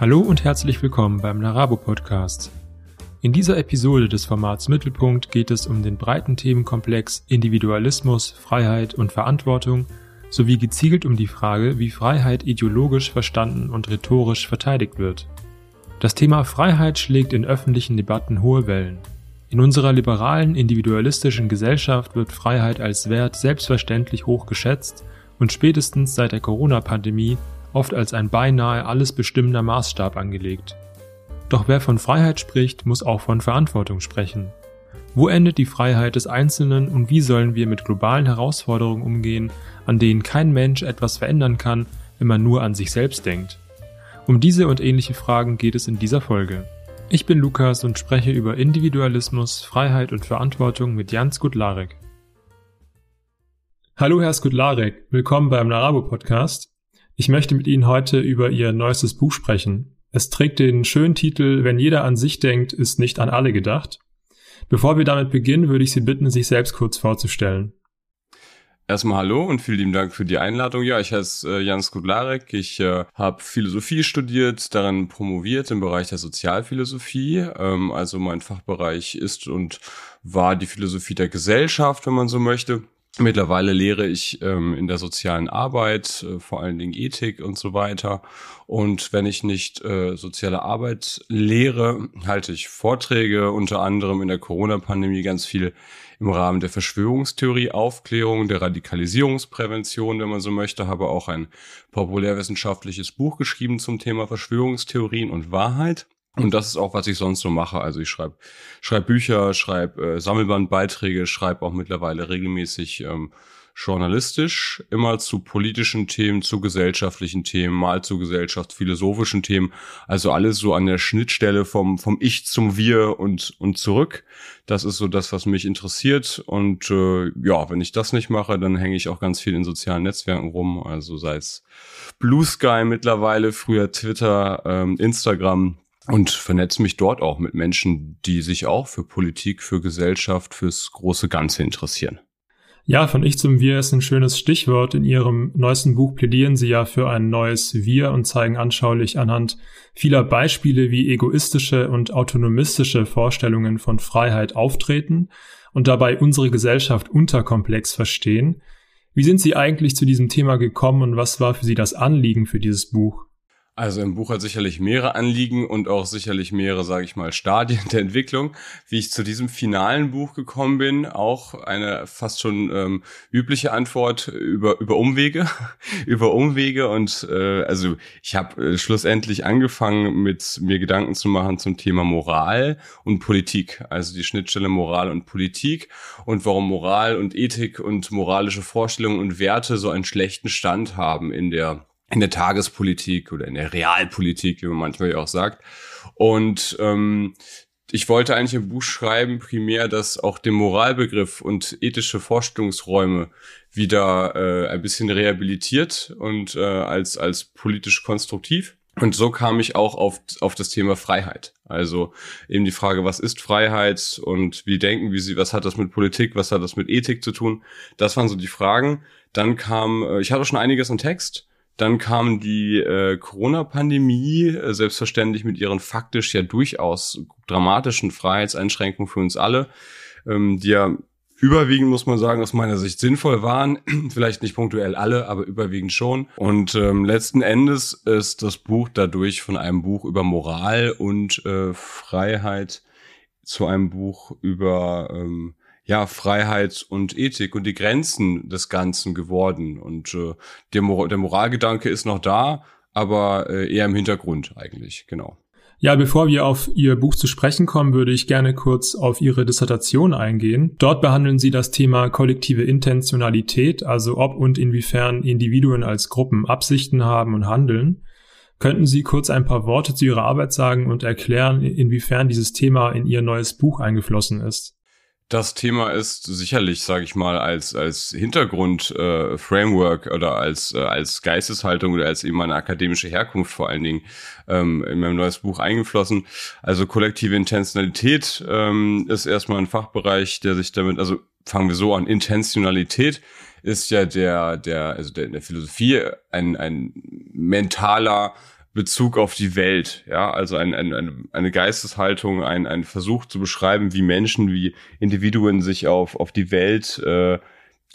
Hallo und herzlich willkommen beim Narabo Podcast. In dieser Episode des Formats Mittelpunkt geht es um den breiten Themenkomplex Individualismus, Freiheit und Verantwortung sowie gezielt um die Frage, wie Freiheit ideologisch verstanden und rhetorisch verteidigt wird. Das Thema Freiheit schlägt in öffentlichen Debatten hohe Wellen. In unserer liberalen, individualistischen Gesellschaft wird Freiheit als Wert selbstverständlich hoch geschätzt und spätestens seit der Corona-Pandemie oft als ein beinahe alles bestimmender Maßstab angelegt. Doch wer von Freiheit spricht, muss auch von Verantwortung sprechen. Wo endet die Freiheit des Einzelnen und wie sollen wir mit globalen Herausforderungen umgehen, an denen kein Mensch etwas verändern kann, wenn man nur an sich selbst denkt? Um diese und ähnliche Fragen geht es in dieser Folge. Ich bin Lukas und spreche über Individualismus, Freiheit und Verantwortung mit Jans Gutlarek. Hallo Herr Skudlarek, willkommen beim Narabo Podcast. Ich möchte mit Ihnen heute über Ihr neuestes Buch sprechen. Es trägt den schönen Titel Wenn jeder an sich denkt, ist nicht an alle gedacht. Bevor wir damit beginnen, würde ich Sie bitten, sich selbst kurz vorzustellen. Erstmal hallo und vielen lieben Dank für die Einladung. Ja, ich heiße äh, Jan Skudlarek. Ich äh, habe Philosophie studiert, daran promoviert im Bereich der Sozialphilosophie. Ähm, also mein Fachbereich ist und war die Philosophie der Gesellschaft, wenn man so möchte. Mittlerweile lehre ich ähm, in der sozialen Arbeit, äh, vor allen Dingen Ethik und so weiter. Und wenn ich nicht äh, soziale Arbeit lehre, halte ich Vorträge, unter anderem in der Corona-Pandemie ganz viel im Rahmen der Verschwörungstheorie, Aufklärung, der Radikalisierungsprävention, wenn man so möchte, habe auch ein populärwissenschaftliches Buch geschrieben zum Thema Verschwörungstheorien und Wahrheit. Und das ist auch, was ich sonst so mache. Also ich schreibe schreib Bücher, schreibe äh, Sammelbandbeiträge, schreibe auch mittlerweile regelmäßig ähm, journalistisch, immer zu politischen Themen, zu gesellschaftlichen Themen, mal zu gesellschaftsphilosophischen Themen. Also alles so an der Schnittstelle vom, vom Ich zum Wir und, und zurück. Das ist so das, was mich interessiert. Und äh, ja, wenn ich das nicht mache, dann hänge ich auch ganz viel in sozialen Netzwerken rum. Also sei es Blue Sky mittlerweile, früher Twitter, ähm, Instagram und vernetze mich dort auch mit Menschen, die sich auch für Politik, für Gesellschaft, fürs große Ganze interessieren. Ja, von Ich zum Wir ist ein schönes Stichwort. In Ihrem neuesten Buch plädieren Sie ja für ein neues Wir und zeigen anschaulich anhand vieler Beispiele, wie egoistische und autonomistische Vorstellungen von Freiheit auftreten und dabei unsere Gesellschaft unterkomplex verstehen. Wie sind Sie eigentlich zu diesem Thema gekommen und was war für Sie das Anliegen für dieses Buch? Also im Buch hat sicherlich mehrere Anliegen und auch sicherlich mehrere, sage ich mal, Stadien der Entwicklung. Wie ich zu diesem finalen Buch gekommen bin, auch eine fast schon ähm, übliche Antwort über über Umwege, über Umwege und äh, also ich habe äh, schlussendlich angefangen mit mir Gedanken zu machen zum Thema Moral und Politik, also die Schnittstelle Moral und Politik und warum Moral und Ethik und moralische Vorstellungen und Werte so einen schlechten Stand haben in der in der Tagespolitik oder in der Realpolitik, wie man manchmal ja auch sagt. Und ähm, ich wollte eigentlich im Buch schreiben, primär, dass auch der Moralbegriff und ethische Vorstellungsräume wieder äh, ein bisschen rehabilitiert und äh, als, als politisch konstruktiv. Und so kam ich auch auf, auf das Thema Freiheit. Also eben die Frage, was ist Freiheit und wie denken wir sie, was hat das mit Politik, was hat das mit Ethik zu tun? Das waren so die Fragen. Dann kam, äh, ich hatte schon einiges im Text, dann kam die äh, Corona-Pandemie, äh, selbstverständlich mit ihren faktisch ja durchaus dramatischen Freiheitseinschränkungen für uns alle, ähm, die ja überwiegend, muss man sagen, aus meiner Sicht sinnvoll waren. Vielleicht nicht punktuell alle, aber überwiegend schon. Und ähm, letzten Endes ist das Buch dadurch von einem Buch über Moral und äh, Freiheit zu einem Buch über ähm, ja, Freiheit und Ethik und die Grenzen des Ganzen geworden. Und äh, der, Mor der Moralgedanke ist noch da, aber äh, eher im Hintergrund eigentlich, genau. Ja, bevor wir auf Ihr Buch zu sprechen kommen, würde ich gerne kurz auf Ihre Dissertation eingehen. Dort behandeln Sie das Thema kollektive Intentionalität, also ob und inwiefern Individuen als Gruppen Absichten haben und handeln. Könnten Sie kurz ein paar Worte zu Ihrer Arbeit sagen und erklären, inwiefern dieses Thema in Ihr neues Buch eingeflossen ist? Das Thema ist sicherlich, sage ich mal, als als Hintergrund äh, oder als äh, als Geisteshaltung oder als eben meine akademische Herkunft vor allen Dingen ähm, in meinem neues Buch eingeflossen. Also kollektive Intentionalität ähm, ist erstmal ein Fachbereich, der sich damit, also fangen wir so an, Intentionalität ist ja der der also der in der Philosophie ein ein mentaler Bezug auf die Welt, ja, also ein, ein, eine Geisteshaltung, ein, ein Versuch zu beschreiben, wie Menschen, wie Individuen sich auf, auf die Welt äh,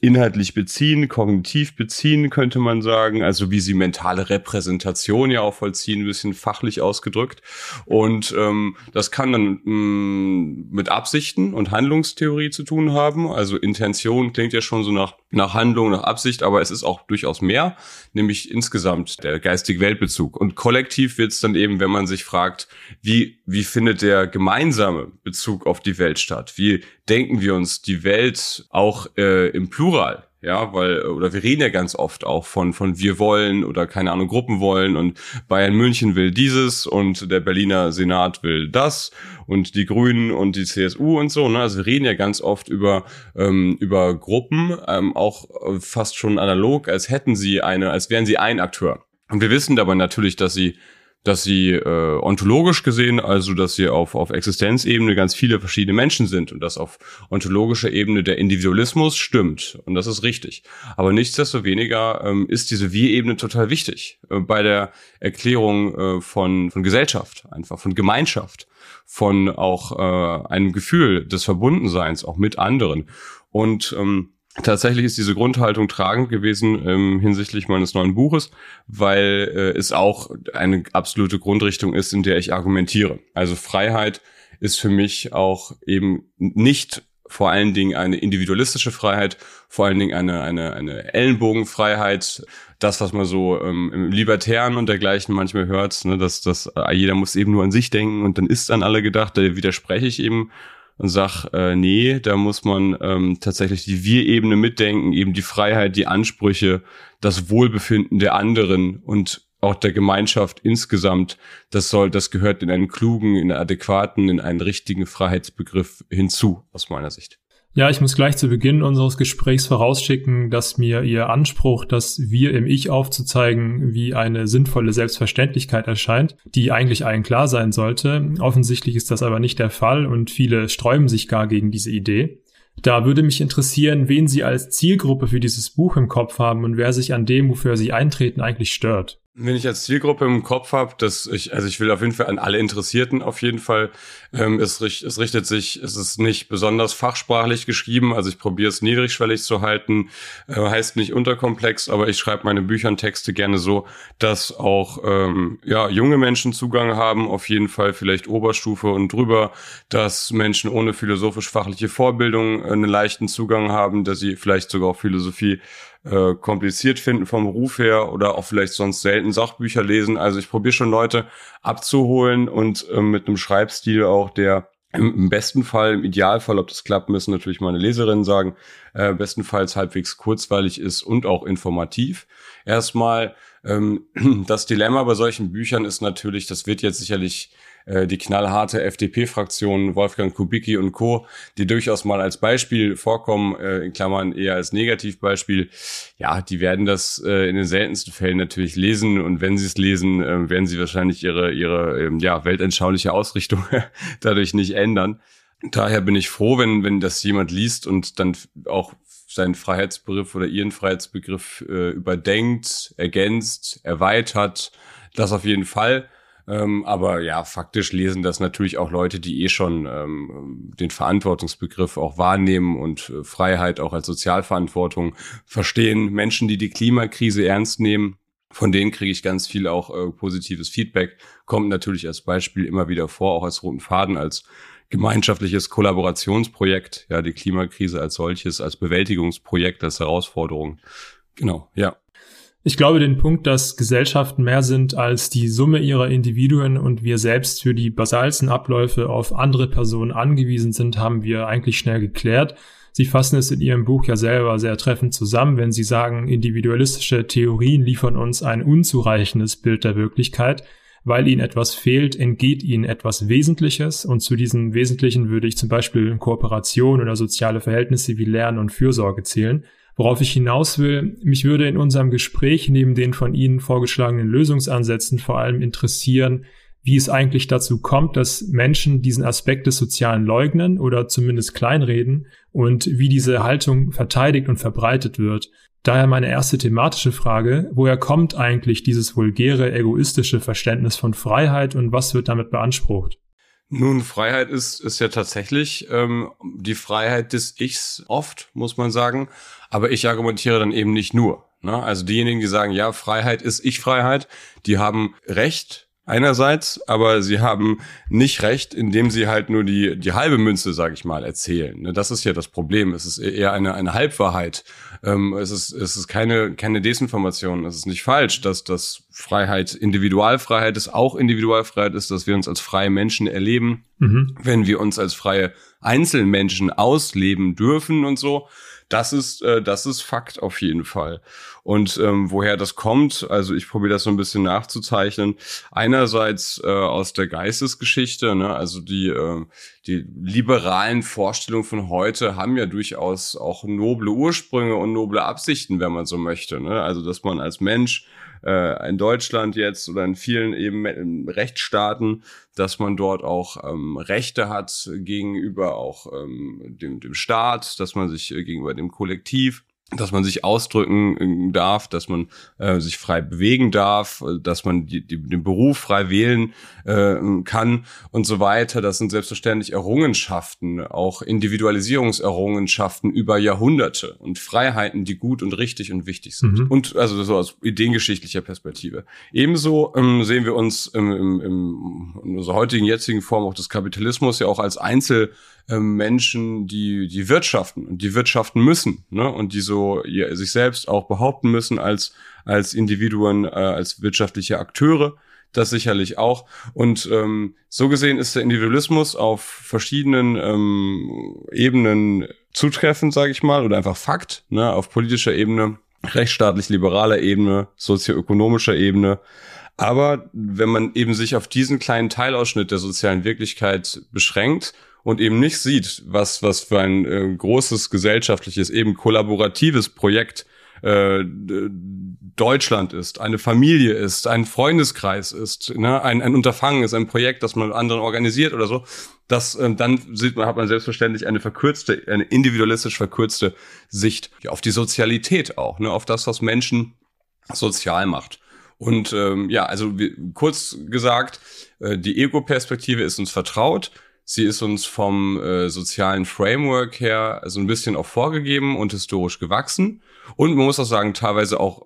inhaltlich beziehen, kognitiv beziehen, könnte man sagen, also wie sie mentale Repräsentation ja auch vollziehen, ein bisschen fachlich ausgedrückt. Und ähm, das kann dann mh, mm, mit Absichten und Handlungstheorie zu tun haben. Also Intention klingt ja schon so nach, nach Handlung, nach Absicht, aber es ist auch durchaus mehr, nämlich insgesamt der geistige Weltbezug. Und kollektiv wird es dann eben, wenn man sich fragt, wie, wie findet der gemeinsame Bezug auf die Welt statt? Wie denken wir uns die Welt auch äh, im Plural. Ja, weil, oder wir reden ja ganz oft auch von, von wir wollen oder keine Ahnung, Gruppen wollen und Bayern München will dieses und der Berliner Senat will das und die Grünen und die CSU und so. Ne? Also wir reden ja ganz oft über, ähm, über Gruppen, ähm, auch fast schon analog, als hätten sie eine, als wären sie ein Akteur. Und wir wissen dabei natürlich, dass sie dass sie äh, ontologisch gesehen, also dass sie auf, auf Existenzebene ganz viele verschiedene Menschen sind und dass auf ontologischer Ebene der Individualismus stimmt. Und das ist richtig. Aber nichtsdestoweniger ähm, ist diese Wir-Ebene total wichtig äh, bei der Erklärung äh, von, von Gesellschaft, einfach von Gemeinschaft, von auch äh, einem Gefühl des Verbundenseins, auch mit anderen. Und ähm, Tatsächlich ist diese Grundhaltung tragend gewesen ähm, hinsichtlich meines neuen Buches, weil äh, es auch eine absolute Grundrichtung ist, in der ich argumentiere. Also Freiheit ist für mich auch eben nicht vor allen Dingen eine individualistische Freiheit, vor allen Dingen eine, eine, eine Ellenbogenfreiheit, das, was man so ähm, im Libertären und dergleichen manchmal hört, ne, dass, dass äh, jeder muss eben nur an sich denken und dann ist an alle gedacht, da widerspreche ich eben und sag, äh, nee, da muss man ähm, tatsächlich die Wir-Ebene mitdenken, eben die Freiheit, die Ansprüche, das Wohlbefinden der anderen und auch der Gemeinschaft insgesamt, das soll, das gehört in einen klugen, in einen adäquaten, in einen richtigen Freiheitsbegriff hinzu, aus meiner Sicht. Ja, ich muss gleich zu Beginn unseres Gesprächs vorausschicken, dass mir Ihr Anspruch, das Wir im Ich aufzuzeigen, wie eine sinnvolle Selbstverständlichkeit erscheint, die eigentlich allen klar sein sollte. Offensichtlich ist das aber nicht der Fall und viele sträuben sich gar gegen diese Idee. Da würde mich interessieren, wen Sie als Zielgruppe für dieses Buch im Kopf haben und wer sich an dem, wofür Sie eintreten, eigentlich stört. Wenn ich als Zielgruppe im Kopf habe, dass ich, also ich will auf jeden Fall an alle Interessierten auf jeden Fall. Ähm, es, es richtet sich, es ist nicht besonders fachsprachlich geschrieben, also ich probiere es niedrigschwellig zu halten, äh, heißt nicht unterkomplex, aber ich schreibe meine Bücher und Texte gerne so, dass auch ähm, ja junge Menschen Zugang haben, auf jeden Fall vielleicht Oberstufe und drüber, dass Menschen ohne philosophisch-fachliche Vorbildung äh, einen leichten Zugang haben, dass sie vielleicht sogar auch Philosophie äh, kompliziert finden vom Ruf her oder auch vielleicht sonst selten Sachbücher lesen. Also ich probiere schon Leute abzuholen und äh, mit einem Schreibstil auch, der im besten Fall, im Idealfall, ob das klappt, müssen natürlich meine Leserinnen sagen, äh, bestenfalls halbwegs kurzweilig ist und auch informativ. Erstmal, ähm, das Dilemma bei solchen Büchern ist natürlich, das wird jetzt sicherlich äh, die knallharte FDP-Fraktion, Wolfgang Kubicki und Co., die durchaus mal als Beispiel vorkommen, äh, in Klammern eher als Negativbeispiel, ja, die werden das äh, in den seltensten Fällen natürlich lesen und wenn sie es lesen, äh, werden sie wahrscheinlich ihre, ihre ähm, ja, weltanschauliche Ausrichtung dadurch nicht ändern. Daher bin ich froh, wenn, wenn das jemand liest und dann auch seinen Freiheitsbegriff oder ihren Freiheitsbegriff äh, überdenkt, ergänzt, erweitert. Das auf jeden Fall. Ähm, aber ja, faktisch lesen das natürlich auch Leute, die eh schon ähm, den Verantwortungsbegriff auch wahrnehmen und äh, Freiheit auch als Sozialverantwortung verstehen. Menschen, die die Klimakrise ernst nehmen, von denen kriege ich ganz viel auch äh, positives Feedback. Kommt natürlich als Beispiel immer wieder vor, auch als roten Faden, als gemeinschaftliches Kollaborationsprojekt, ja, die Klimakrise als solches, als Bewältigungsprojekt, als Herausforderung. Genau, ja. Ich glaube, den Punkt, dass Gesellschaften mehr sind als die Summe ihrer Individuen und wir selbst für die basalsten Abläufe auf andere Personen angewiesen sind, haben wir eigentlich schnell geklärt. Sie fassen es in Ihrem Buch ja selber sehr treffend zusammen, wenn Sie sagen, individualistische Theorien liefern uns ein unzureichendes Bild der Wirklichkeit. Weil ihnen etwas fehlt, entgeht ihnen etwas Wesentliches und zu diesem Wesentlichen würde ich zum Beispiel Kooperation oder soziale Verhältnisse wie Lernen und Fürsorge zählen. Worauf ich hinaus will, mich würde in unserem Gespräch neben den von Ihnen vorgeschlagenen Lösungsansätzen vor allem interessieren, wie es eigentlich dazu kommt, dass Menschen diesen Aspekt des Sozialen leugnen oder zumindest kleinreden und wie diese Haltung verteidigt und verbreitet wird. Daher meine erste thematische Frage, woher kommt eigentlich dieses vulgäre, egoistische Verständnis von Freiheit und was wird damit beansprucht? Nun, Freiheit ist, ist ja tatsächlich ähm, die Freiheit des Ichs oft, muss man sagen. Aber ich argumentiere dann eben nicht nur. Ne? Also diejenigen, die sagen, ja, Freiheit ist Ich-Freiheit, die haben Recht, einerseits, aber sie haben nicht recht, indem sie halt nur die, die halbe Münze, sage ich mal, erzählen. Ne, das ist ja das Problem. Es ist eher eine, eine Halbwahrheit. Ähm, es ist, es ist keine, keine Desinformation. Es ist nicht falsch, dass das Freiheit Individualfreiheit ist, auch Individualfreiheit ist, dass wir uns als freie Menschen erleben, mhm. wenn wir uns als freie Einzelmenschen ausleben dürfen und so. Das ist, äh, das ist Fakt auf jeden Fall. Und ähm, woher das kommt, also ich probiere das so ein bisschen nachzuzeichnen. Einerseits äh, aus der Geistesgeschichte, ne? also die, äh, die liberalen Vorstellungen von heute haben ja durchaus auch noble Ursprünge und noble Absichten, wenn man so möchte. Ne? Also dass man als Mensch äh, in Deutschland jetzt oder in vielen eben Rechtsstaaten, dass man dort auch ähm, Rechte hat gegenüber auch ähm, dem, dem Staat, dass man sich äh, gegenüber dem Kollektiv dass man sich ausdrücken äh, darf, dass man äh, sich frei bewegen darf, dass man die, die, den Beruf frei wählen äh, kann und so weiter. Das sind selbstverständlich Errungenschaften, auch Individualisierungserrungenschaften über Jahrhunderte und Freiheiten, die gut und richtig und wichtig sind. Mhm. Und also so aus ideengeschichtlicher Perspektive. Ebenso ähm, sehen wir uns im, im, im, in unserer heutigen jetzigen Form auch des Kapitalismus ja auch als Einzel ähm, Menschen, die die wirtschaften und die wirtschaften müssen, ne? Und die so ja, sich selbst auch behaupten müssen als als Individuen, äh, als wirtschaftliche Akteure. Das sicherlich auch. Und ähm, so gesehen ist der Individualismus auf verschiedenen ähm, Ebenen zutreffend, sage ich mal, oder einfach Fakt, ne? auf politischer Ebene, rechtsstaatlich-liberaler Ebene, sozioökonomischer Ebene. Aber wenn man eben sich auf diesen kleinen Teilausschnitt der sozialen Wirklichkeit beschränkt und eben nicht sieht, was, was für ein äh, großes gesellschaftliches, eben kollaboratives Projekt äh, Deutschland ist, eine Familie ist, ein Freundeskreis ist, ne, ein, ein Unterfangen ist, ein Projekt, das man mit anderen organisiert oder so, das ähm, dann sieht man, hat man selbstverständlich eine verkürzte, eine individualistisch verkürzte Sicht ja, auf die Sozialität auch, ne, auf das, was Menschen sozial macht. Und ähm, ja, also wie, kurz gesagt, äh, die Ego-Perspektive ist uns vertraut. Sie ist uns vom äh, sozialen Framework her so ein bisschen auch vorgegeben und historisch gewachsen. Und man muss auch sagen, teilweise auch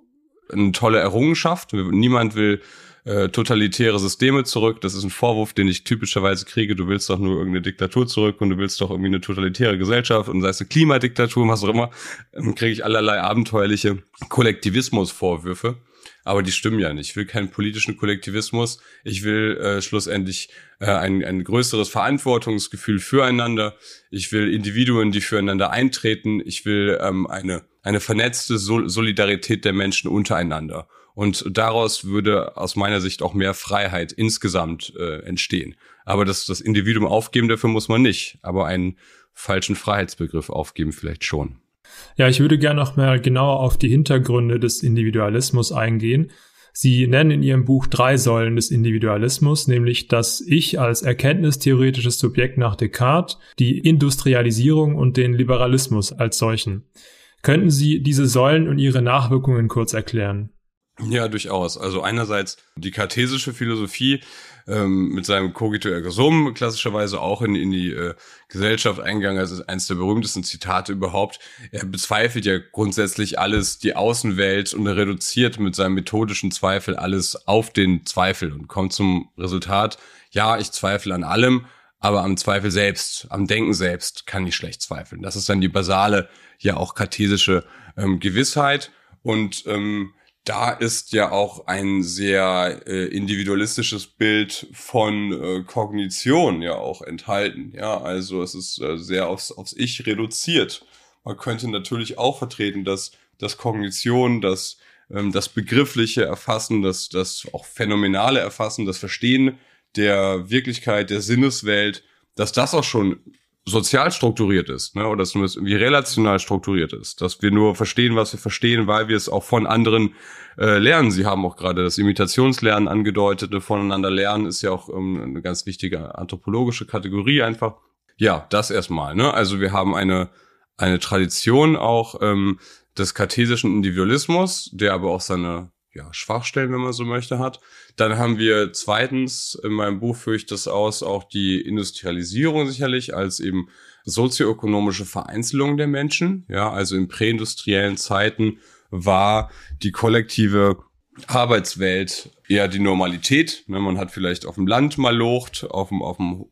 eine tolle Errungenschaft. Niemand will äh, totalitäre Systeme zurück. Das ist ein Vorwurf, den ich typischerweise kriege. Du willst doch nur irgendeine Diktatur zurück und du willst doch irgendwie eine totalitäre Gesellschaft und sei es eine Klimadiktatur, was auch immer, dann kriege ich allerlei abenteuerliche Kollektivismusvorwürfe aber die stimmen ja nicht. Ich will keinen politischen Kollektivismus. Ich will äh, schlussendlich äh, ein, ein größeres Verantwortungsgefühl füreinander. Ich will Individuen, die füreinander eintreten. Ich will ähm, eine, eine vernetzte Sol Solidarität der Menschen untereinander. Und daraus würde aus meiner Sicht auch mehr Freiheit insgesamt äh, entstehen. Aber das, das Individuum aufgeben, dafür muss man nicht. Aber einen falschen Freiheitsbegriff aufgeben vielleicht schon. Ja, ich würde gerne noch mal genauer auf die Hintergründe des Individualismus eingehen. Sie nennen in Ihrem Buch drei Säulen des Individualismus, nämlich das Ich als erkenntnistheoretisches Subjekt nach Descartes, die Industrialisierung und den Liberalismus als solchen. Könnten Sie diese Säulen und ihre Nachwirkungen kurz erklären? Ja, durchaus. Also einerseits die kartesische Philosophie ähm, mit seinem Cogito ergo sum klassischerweise auch in, in die äh, Gesellschaft eingegangen. Das ist eines der berühmtesten Zitate überhaupt. Er bezweifelt ja grundsätzlich alles, die Außenwelt und er reduziert mit seinem methodischen Zweifel alles auf den Zweifel und kommt zum Resultat, ja, ich zweifle an allem, aber am Zweifel selbst, am Denken selbst kann ich schlecht zweifeln. Das ist dann die basale, ja auch kartesische ähm, Gewissheit und ähm, da ist ja auch ein sehr äh, individualistisches Bild von äh, Kognition ja auch enthalten. Ja, also es ist äh, sehr aufs, aufs Ich reduziert. Man könnte natürlich auch vertreten, dass das Kognition, das ähm, das begriffliche Erfassen, das das auch phänomenale Erfassen, das Verstehen der Wirklichkeit, der Sinneswelt, dass das auch schon sozial strukturiert ist, ne, oder zumindest irgendwie relational strukturiert ist, dass wir nur verstehen, was wir verstehen, weil wir es auch von anderen äh, lernen. Sie haben auch gerade das Imitationslernen angedeutet, ne, voneinander lernen ist ja auch ähm, eine ganz wichtige anthropologische Kategorie einfach. Ja, das erstmal, ne? Also wir haben eine eine Tradition auch ähm, des kartesischen Individualismus, der aber auch seine ja, Schwachstellen, wenn man so möchte, hat. Dann haben wir zweitens, in meinem Buch führe ich das aus, auch die Industrialisierung sicherlich als eben sozioökonomische Vereinzelung der Menschen. Ja, also in präindustriellen Zeiten war die kollektive Arbeitswelt eher die Normalität. Ne, man hat vielleicht auf dem Land mal locht, auf dem, auf dem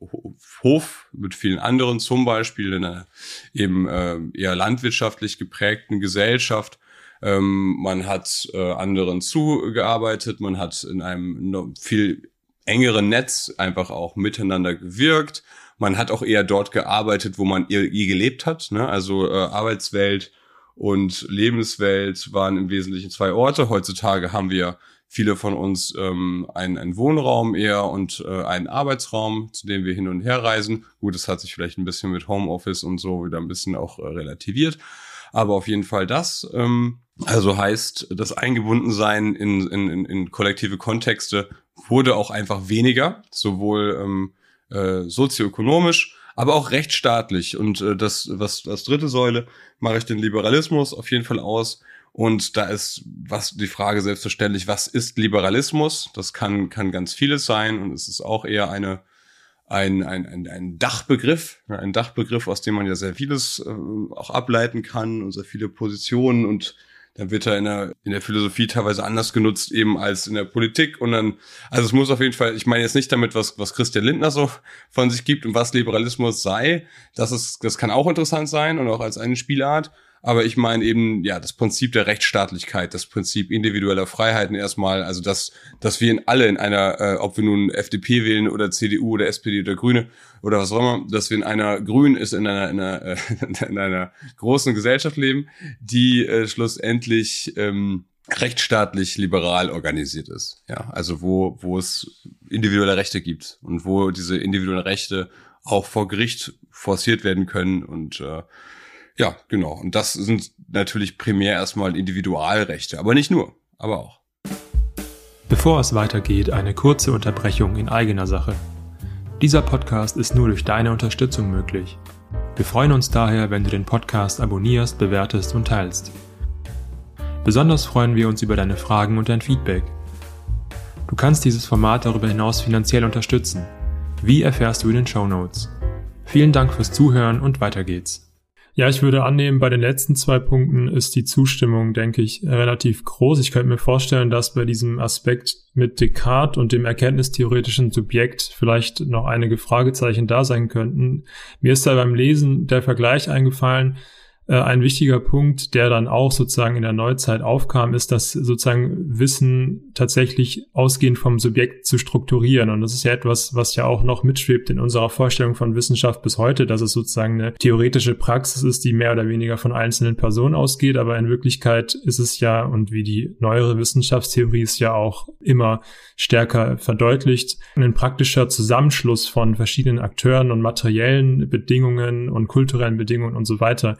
Hof mit vielen anderen, zum Beispiel in einer eben äh, eher landwirtschaftlich geprägten Gesellschaft ähm, man hat äh, anderen zugearbeitet, man hat in einem viel engeren Netz einfach auch miteinander gewirkt. Man hat auch eher dort gearbeitet, wo man ihr, ihr gelebt hat. Ne? Also äh, Arbeitswelt und Lebenswelt waren im Wesentlichen zwei Orte. Heutzutage haben wir viele von uns ähm, einen, einen Wohnraum eher und äh, einen Arbeitsraum, zu dem wir hin und her reisen. Gut, das hat sich vielleicht ein bisschen mit Homeoffice und so wieder ein bisschen auch äh, relativiert. Aber auf jeden Fall das. Ähm, also heißt, das Eingebundensein in, in, in kollektive Kontexte wurde auch einfach weniger, sowohl ähm, äh, sozioökonomisch, aber auch rechtsstaatlich. Und äh, das, was als dritte Säule mache ich den Liberalismus auf jeden Fall aus. Und da ist was die Frage selbstverständlich, was ist Liberalismus? Das kann, kann ganz vieles sein und es ist auch eher eine ein, ein, ein, ein Dachbegriff, ein Dachbegriff, aus dem man ja sehr vieles äh, auch ableiten kann und sehr viele Positionen. Und dann wird er in der, in der Philosophie teilweise anders genutzt eben als in der Politik. Und dann, also es muss auf jeden Fall, ich meine jetzt nicht damit, was, was Christian Lindner so von sich gibt und was Liberalismus sei, das ist, das kann auch interessant sein und auch als eine Spielart, aber ich meine eben, ja, das Prinzip der Rechtsstaatlichkeit, das Prinzip individueller Freiheiten erstmal, also dass, dass wir in alle in einer, äh, ob wir nun FDP wählen oder CDU oder SPD oder Grüne oder was auch immer, dass wir in einer Grün ist, in einer, in einer, äh, in einer großen Gesellschaft leben, die äh, schlussendlich ähm, rechtsstaatlich liberal organisiert ist. Ja, also wo, wo es individuelle Rechte gibt und wo diese individuellen Rechte auch vor Gericht forciert werden können und äh, ja, genau. Und das sind natürlich primär erstmal Individualrechte, aber nicht nur, aber auch. Bevor es weitergeht, eine kurze Unterbrechung in eigener Sache. Dieser Podcast ist nur durch deine Unterstützung möglich. Wir freuen uns daher, wenn du den Podcast abonnierst, bewertest und teilst. Besonders freuen wir uns über deine Fragen und dein Feedback. Du kannst dieses Format darüber hinaus finanziell unterstützen. Wie erfährst du in den Show Notes? Vielen Dank fürs Zuhören und weiter geht's. Ja, ich würde annehmen, bei den letzten zwei Punkten ist die Zustimmung, denke ich, relativ groß. Ich könnte mir vorstellen, dass bei diesem Aspekt mit Descartes und dem erkenntnistheoretischen Subjekt vielleicht noch einige Fragezeichen da sein könnten. Mir ist da beim Lesen der Vergleich eingefallen, ein wichtiger Punkt, der dann auch sozusagen in der Neuzeit aufkam, ist, dass sozusagen Wissen tatsächlich ausgehend vom Subjekt zu strukturieren. Und das ist ja etwas, was ja auch noch mitschwebt in unserer Vorstellung von Wissenschaft bis heute, dass es sozusagen eine theoretische Praxis ist, die mehr oder weniger von einzelnen Personen ausgeht. Aber in Wirklichkeit ist es ja, und wie die neuere Wissenschaftstheorie ist ja auch immer stärker verdeutlicht, ein praktischer Zusammenschluss von verschiedenen Akteuren und materiellen Bedingungen und kulturellen Bedingungen und so weiter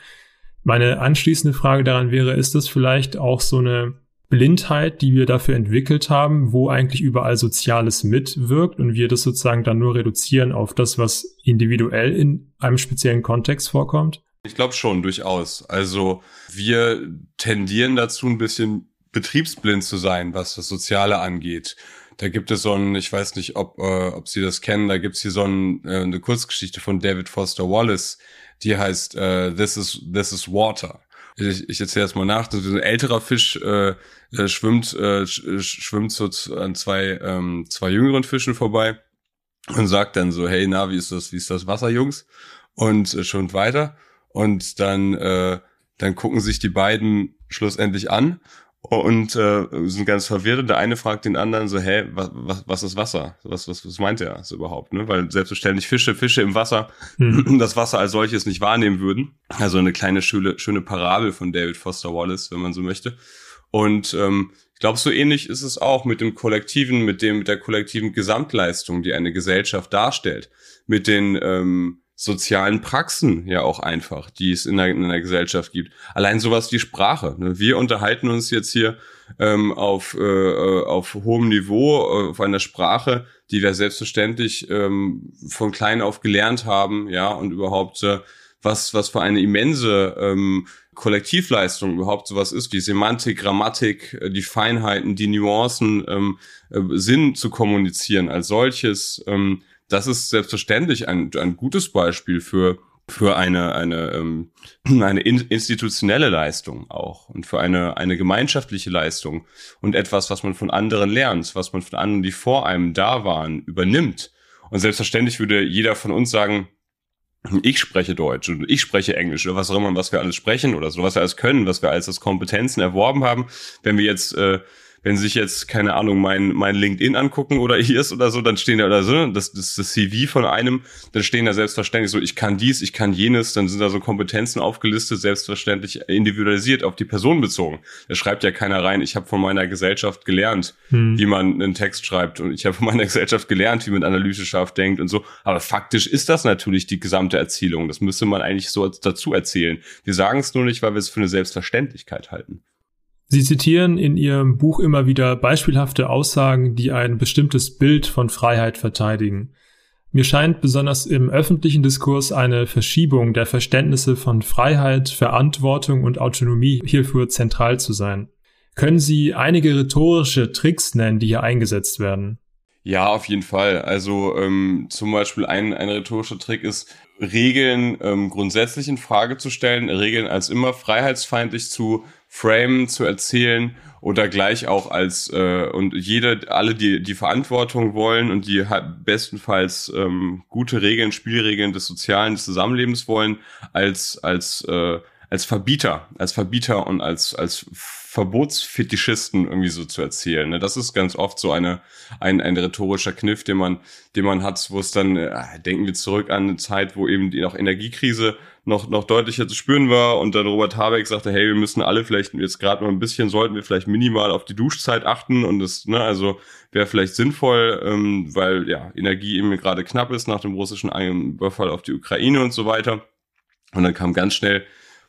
meine anschließende Frage daran wäre, ist das vielleicht auch so eine Blindheit, die wir dafür entwickelt haben, wo eigentlich überall Soziales mitwirkt und wir das sozusagen dann nur reduzieren auf das, was individuell in einem speziellen Kontext vorkommt? Ich glaube schon, durchaus. Also wir tendieren dazu, ein bisschen betriebsblind zu sein, was das Soziale angeht. Da gibt es so ein, ich weiß nicht, ob, äh, ob Sie das kennen, da gibt es hier so ein, äh, eine Kurzgeschichte von David Foster Wallace, die heißt äh, This is This is Water. Ich, ich erzähle jetzt mal nach. So ein älterer Fisch äh, äh, schwimmt äh, schwimmt so an zwei ähm, zwei jüngeren Fischen vorbei und sagt dann so, hey, na, wie ist das, wie ist das Wasser, Jungs? Und äh, schwimmt weiter und dann äh, dann gucken sich die beiden schlussendlich an und äh, sind ganz verwirrt und der eine fragt den anderen so, hä, was, was, was ist Wasser? Was, was, was meint er so überhaupt? Ne? Weil selbstverständlich Fische, Fische im Wasser hm. das Wasser als solches nicht wahrnehmen würden. Also eine kleine schöne, schöne Parabel von David Foster Wallace, wenn man so möchte. Und ähm, ich glaube, so ähnlich ist es auch mit dem kollektiven, mit dem, mit der kollektiven Gesamtleistung, die eine Gesellschaft darstellt, mit den ähm, sozialen Praxen ja auch einfach, die es in der, in der Gesellschaft gibt. Allein sowas wie Sprache. Ne? Wir unterhalten uns jetzt hier ähm, auf, äh, äh auf hohem Niveau, äh, auf einer Sprache, die wir selbstverständlich ähm, von klein auf gelernt haben, ja, und überhaupt äh, was, was für eine immense ähm, Kollektivleistung überhaupt sowas ist, wie Semantik, Grammatik, äh, die Feinheiten, die Nuancen, ähm, äh, Sinn zu kommunizieren als solches. Ähm, das ist selbstverständlich ein, ein gutes Beispiel für für eine eine ähm, eine institutionelle Leistung auch und für eine eine gemeinschaftliche Leistung und etwas, was man von anderen lernt, was man von anderen, die vor einem da waren, übernimmt. Und selbstverständlich würde jeder von uns sagen, ich spreche Deutsch und ich spreche Englisch oder was auch immer, was wir alles sprechen oder so, was wir alles können, was wir alles als Kompetenzen erworben haben. Wenn wir jetzt äh, wenn Sie sich jetzt, keine Ahnung, mein, mein LinkedIn angucken oder hier ist oder so, dann stehen da oder so, das, das das CV von einem, dann stehen da selbstverständlich so, ich kann dies, ich kann jenes, dann sind da so Kompetenzen aufgelistet, selbstverständlich individualisiert auf die Person bezogen. Da schreibt ja keiner rein, ich habe von meiner Gesellschaft gelernt, hm. wie man einen Text schreibt und ich habe von meiner Gesellschaft gelernt, wie man analytisch scharf denkt und so. Aber faktisch ist das natürlich die gesamte Erzählung. Das müsste man eigentlich so dazu erzählen. Wir sagen es nur nicht, weil wir es für eine Selbstverständlichkeit halten. Sie zitieren in Ihrem Buch immer wieder beispielhafte Aussagen, die ein bestimmtes Bild von Freiheit verteidigen. Mir scheint besonders im öffentlichen Diskurs eine Verschiebung der Verständnisse von Freiheit, Verantwortung und Autonomie hierfür zentral zu sein. Können Sie einige rhetorische Tricks nennen, die hier eingesetzt werden? Ja, auf jeden Fall. Also ähm, zum Beispiel ein, ein rhetorischer Trick ist, Regeln ähm, grundsätzlich in Frage zu stellen, Regeln als immer freiheitsfeindlich zu Frame zu erzählen oder gleich auch als äh, und jede alle die die Verantwortung wollen und die bestenfalls ähm, gute Regeln Spielregeln des sozialen Zusammenlebens wollen als als äh, als Verbieter als Verbieter und als als Verbotsfetischisten irgendwie so zu erzählen. Ne? Das ist ganz oft so eine, ein, ein rhetorischer Kniff, den man, den man hat, wo es dann, äh, denken wir zurück an eine Zeit, wo eben die noch Energiekrise noch, noch deutlicher zu spüren war und dann Robert Habeck sagte, hey, wir müssen alle vielleicht jetzt gerade mal ein bisschen, sollten wir vielleicht minimal auf die Duschzeit achten und das, ne, also wäre vielleicht sinnvoll, ähm, weil ja Energie eben gerade knapp ist nach dem russischen Überfall auf die Ukraine und so weiter. Und dann kam ganz schnell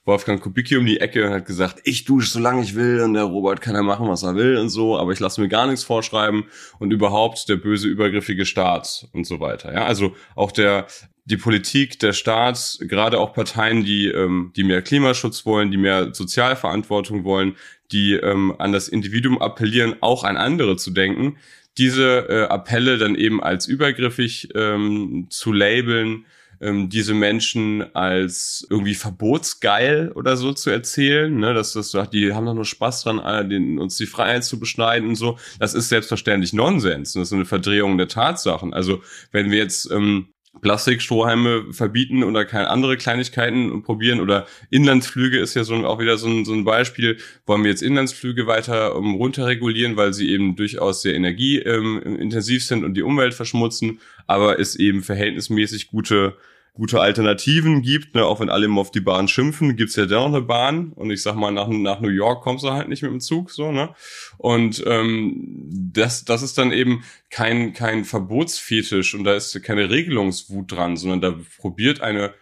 Wolfgang Kubicki um die Ecke und hat gesagt, ich dusche so lange ich will und der Robert kann ja machen, was er will und so, aber ich lasse mir gar nichts vorschreiben und überhaupt der böse übergriffige Staat und so weiter. Ja, also auch der die Politik, der Staat, gerade auch Parteien, die ähm, die mehr Klimaschutz wollen, die mehr Sozialverantwortung wollen, die ähm, an das Individuum appellieren, auch an andere zu denken, diese äh, Appelle dann eben als übergriffig ähm, zu labeln ähm, diese Menschen als irgendwie verbotsgeil oder so zu erzählen, ne, dass das sagt, die haben doch nur Spaß dran, äh, den, uns die Freiheit zu beschneiden und so. Das ist selbstverständlich Nonsens. Das ist eine Verdrehung der Tatsachen. Also wenn wir jetzt ähm, Plastikstrohhalme verbieten oder keine andere Kleinigkeiten probieren oder Inlandsflüge ist ja so auch wieder so ein, so ein Beispiel. Wollen wir jetzt Inlandsflüge weiter um, runterregulieren, weil sie eben durchaus sehr energieintensiv ähm, sind und die Umwelt verschmutzen, aber es eben verhältnismäßig gute gute Alternativen gibt, ne, auch wenn alle immer auf die Bahn schimpfen, gibt's ja dennoch eine Bahn und ich sag mal, nach, nach New York kommst du halt nicht mit dem Zug, so, ne? Und ähm, das, das ist dann eben kein, kein Verbotsfetisch und da ist keine Regelungswut dran, sondern da probiert eine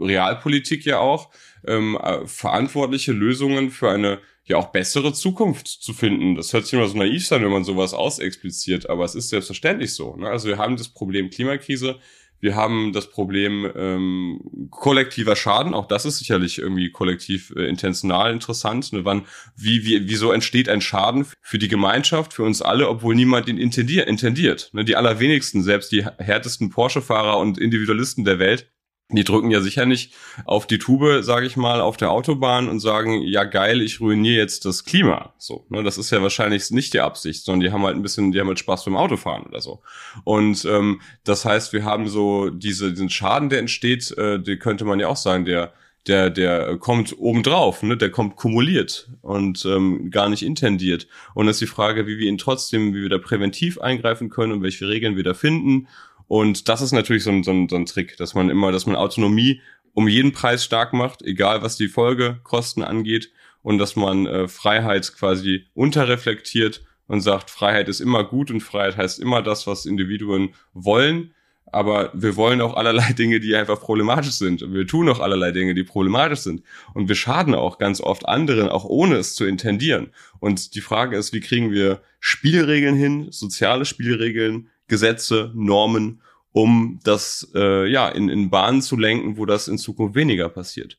Realpolitik ja auch, ähm, äh, verantwortliche Lösungen für eine ja auch bessere Zukunft zu finden. Das hört sich immer so naiv sein, wenn man sowas ausexpliziert, aber es ist selbstverständlich so. Ne? Also wir haben das Problem Klimakrise, wir haben das Problem ähm, kollektiver Schaden. Auch das ist sicherlich irgendwie kollektiv äh, intentional interessant. Ne? Wann, wie, wie, wieso entsteht ein Schaden für die Gemeinschaft, für uns alle, obwohl niemand ihn intendiert? intendiert ne? Die allerwenigsten, selbst die härtesten Porsche-Fahrer und Individualisten der Welt, die drücken ja sicher nicht auf die Tube, sage ich mal, auf der Autobahn und sagen, ja geil, ich ruiniere jetzt das Klima. So, ne, das ist ja wahrscheinlich nicht die Absicht, sondern die haben halt ein bisschen, die haben halt Spaß beim Autofahren oder so. Und ähm, das heißt, wir haben so diese, diesen Schaden, der entsteht, äh, die könnte man ja auch sagen, der der, der kommt obendrauf, ne? der kommt kumuliert und ähm, gar nicht intendiert. Und das ist die Frage, wie wir ihn trotzdem, wie wir da präventiv eingreifen können und welche Regeln wir da finden und das ist natürlich so ein, so ein, so ein Trick, dass man immer, dass man Autonomie um jeden Preis stark macht, egal was die Folgekosten angeht, und dass man äh, Freiheit quasi unterreflektiert und sagt, Freiheit ist immer gut und Freiheit heißt immer das, was Individuen wollen. aber wir wollen auch allerlei Dinge, die einfach problematisch sind. Wir tun auch allerlei Dinge, die problematisch sind. Und wir schaden auch ganz oft anderen, auch ohne es zu intendieren. Und die Frage ist, wie kriegen wir Spielregeln hin, soziale Spielregeln, Gesetze, Normen, um das äh, ja in, in Bahnen zu lenken, wo das in Zukunft weniger passiert.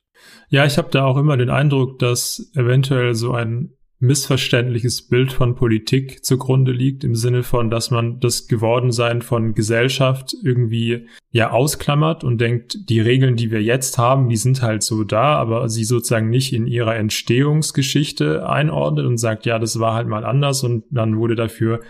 Ja, ich habe da auch immer den Eindruck, dass eventuell so ein missverständliches Bild von Politik zugrunde liegt, im Sinne von, dass man das Gewordensein von Gesellschaft irgendwie ja ausklammert und denkt, die Regeln, die wir jetzt haben, die sind halt so da, aber sie sozusagen nicht in ihrer Entstehungsgeschichte einordnet und sagt, ja, das war halt mal anders und dann wurde dafür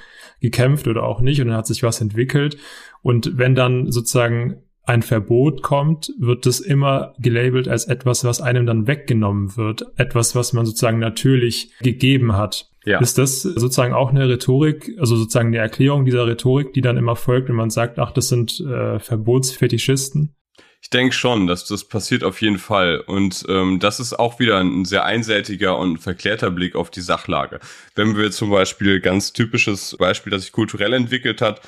gekämpft oder auch nicht und dann hat sich was entwickelt. Und wenn dann sozusagen ein Verbot kommt, wird das immer gelabelt als etwas, was einem dann weggenommen wird. Etwas, was man sozusagen natürlich gegeben hat. Ja. Ist das sozusagen auch eine Rhetorik, also sozusagen eine Erklärung dieser Rhetorik, die dann immer folgt, wenn man sagt, ach, das sind äh, Verbotsfetischisten? Ich denke schon, dass das passiert auf jeden Fall. Und ähm, das ist auch wieder ein sehr einseitiger und verklärter Blick auf die Sachlage. Wenn wir zum Beispiel ganz typisches Beispiel, das sich kulturell entwickelt hat,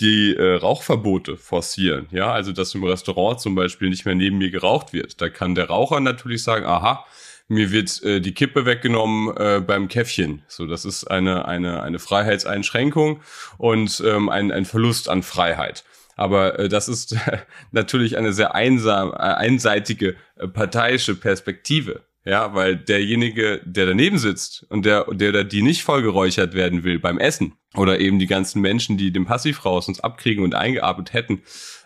die äh, Rauchverbote forcieren. Ja, also dass im Restaurant zum Beispiel nicht mehr neben mir geraucht wird. Da kann der Raucher natürlich sagen, aha, mir wird äh, die Kippe weggenommen äh, beim Käffchen. So, das ist eine eine eine Freiheitseinschränkung und ähm, ein ein Verlust an Freiheit. Aber äh, das ist natürlich eine sehr einsam, äh, einseitige äh, parteiische Perspektive. Ja, weil derjenige, der daneben sitzt und der, der oder die nicht vollgeräuchert werden will beim Essen oder eben die ganzen Menschen, die den Passivrauch uns abkriegen und eingeatmet hätten,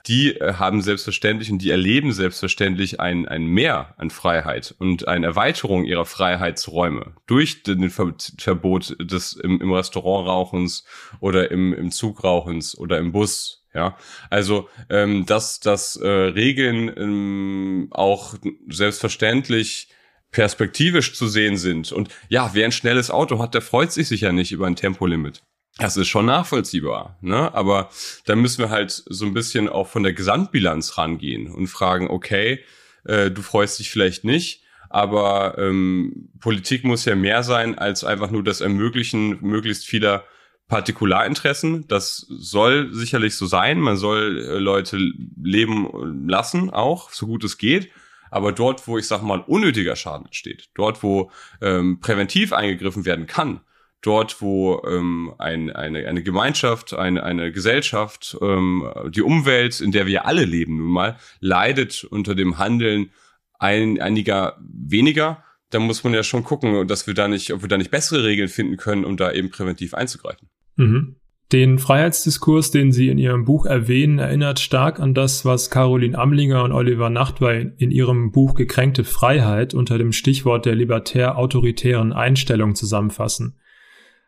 die äh, haben selbstverständlich und die erleben selbstverständlich ein, ein Mehr an Freiheit und eine Erweiterung ihrer Freiheitsräume durch den Ver Verbot des im, im Restaurant Rauchens oder im, im Zug Rauchens oder im Bus ja, also ähm, dass dass äh, Regeln ähm, auch selbstverständlich perspektivisch zu sehen sind. Und ja, wer ein schnelles Auto hat, der freut sich sicher nicht über ein Tempolimit. Das ist schon nachvollziehbar, ne? Aber da müssen wir halt so ein bisschen auch von der Gesamtbilanz rangehen und fragen, okay, äh, du freust dich vielleicht nicht, aber ähm, Politik muss ja mehr sein als einfach nur das Ermöglichen möglichst vieler Partikularinteressen. Das soll sicherlich so sein. Man soll äh, Leute leben lassen, auch so gut es geht. Aber dort, wo ich sag mal unnötiger Schaden entsteht, dort, wo ähm, präventiv eingegriffen werden kann, dort, wo ähm, ein, eine, eine Gemeinschaft, eine, eine Gesellschaft, ähm, die Umwelt, in der wir alle leben nun mal, leidet unter dem Handeln ein, einiger weniger, dann muss man ja schon gucken, dass wir da nicht, ob wir da nicht bessere Regeln finden können, um da eben präventiv einzugreifen. Mhm. Den Freiheitsdiskurs, den Sie in Ihrem Buch erwähnen, erinnert stark an das, was Caroline Amlinger und Oliver Nachtwey in ihrem Buch Gekränkte Freiheit unter dem Stichwort der libertär-autoritären Einstellung zusammenfassen.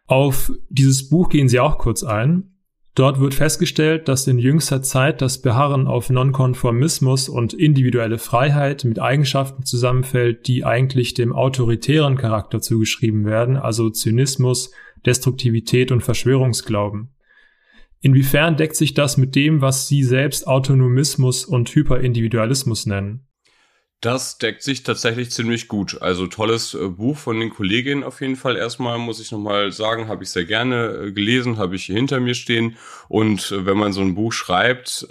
Auf dieses Buch gehen Sie auch kurz ein. Dort wird festgestellt, dass in jüngster Zeit das Beharren auf Nonkonformismus und individuelle Freiheit mit Eigenschaften zusammenfällt, die eigentlich dem autoritären Charakter zugeschrieben werden, also Zynismus, Destruktivität und Verschwörungsglauben. Inwiefern deckt sich das mit dem, was Sie selbst Autonomismus und Hyperindividualismus nennen? Das deckt sich tatsächlich ziemlich gut. Also tolles äh, Buch von den Kolleginnen auf jeden Fall. Erstmal muss ich nochmal sagen, habe ich sehr gerne äh, gelesen, habe ich hinter mir stehen. Und äh, wenn man so ein Buch schreibt,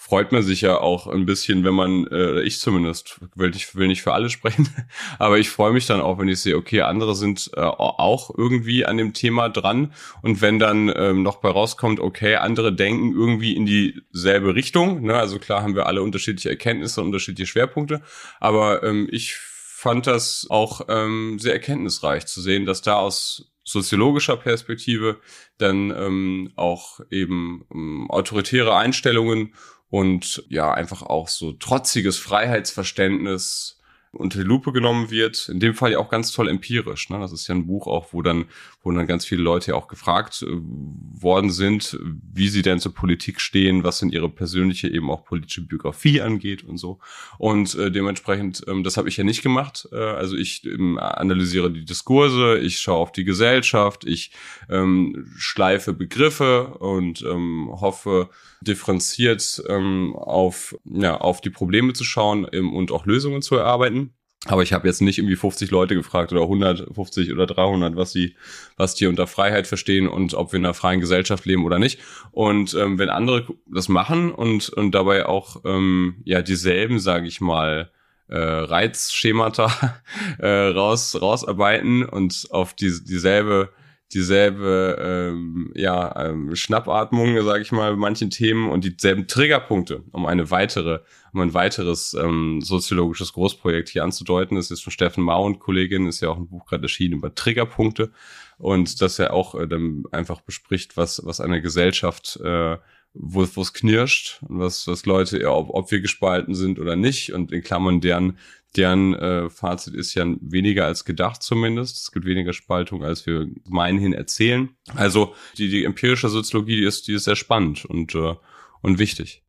freut man sich ja auch ein bisschen, wenn man, äh, ich zumindest, will nicht, will nicht für alle sprechen, aber ich freue mich dann auch, wenn ich sehe, okay, andere sind äh, auch irgendwie an dem Thema dran und wenn dann ähm, noch bei rauskommt, okay, andere denken irgendwie in dieselbe Richtung, ne? also klar haben wir alle unterschiedliche Erkenntnisse, unterschiedliche Schwerpunkte, aber ähm, ich fand das auch ähm, sehr erkenntnisreich zu sehen, dass da aus soziologischer Perspektive dann ähm, auch eben ähm, autoritäre Einstellungen und ja, einfach auch so trotziges Freiheitsverständnis unter die Lupe genommen wird. In dem Fall ja auch ganz toll empirisch. Ne? Das ist ja ein Buch auch, wo dann, wo dann ganz viele Leute ja auch gefragt äh, worden sind, wie sie denn zur Politik stehen, was denn ihre persönliche eben auch politische Biografie angeht und so. Und äh, dementsprechend, ähm, das habe ich ja nicht gemacht. Äh, also ich ähm, analysiere die Diskurse, ich schaue auf die Gesellschaft, ich ähm, schleife Begriffe und ähm, hoffe, differenziert ähm, auf, ja, auf die Probleme zu schauen ähm, und auch Lösungen zu erarbeiten. Aber ich habe jetzt nicht irgendwie 50 Leute gefragt oder 150 oder 300, was sie, was die unter Freiheit verstehen und ob wir in einer freien Gesellschaft leben oder nicht. Und ähm, wenn andere das machen und und dabei auch ähm, ja dieselben, sage ich mal, äh, Reizschemata äh, raus rausarbeiten und auf die, dieselbe dieselbe ähm, ja, ähm, Schnappatmung, sage ich mal, bei manchen Themen und dieselben Triggerpunkte, um eine weitere, um ein weiteres ähm, soziologisches Großprojekt hier anzudeuten. Das ist von Steffen Mau und Kollegin, ist ja auch ein Buch gerade erschienen über Triggerpunkte und das ja auch äh, dann einfach bespricht, was was eine Gesellschaft äh, wo es knirscht und was, was Leute, ja, ob, ob wir gespalten sind oder nicht und in Klammern deren Deren äh, Fazit ist ja weniger als gedacht zumindest. Es gibt weniger Spaltung, als wir gemeinhin erzählen. Also die, die empirische Soziologie, die ist, die ist sehr spannend und, äh, und wichtig.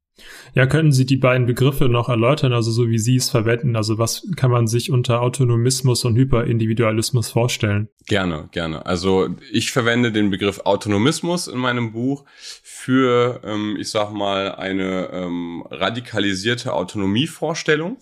Ja, können Sie die beiden Begriffe noch erläutern, also so wie Sie es verwenden? Also was kann man sich unter Autonomismus und Hyperindividualismus vorstellen? Gerne, gerne. Also ich verwende den Begriff Autonomismus in meinem Buch für, ähm, ich sag mal, eine ähm, radikalisierte Autonomievorstellung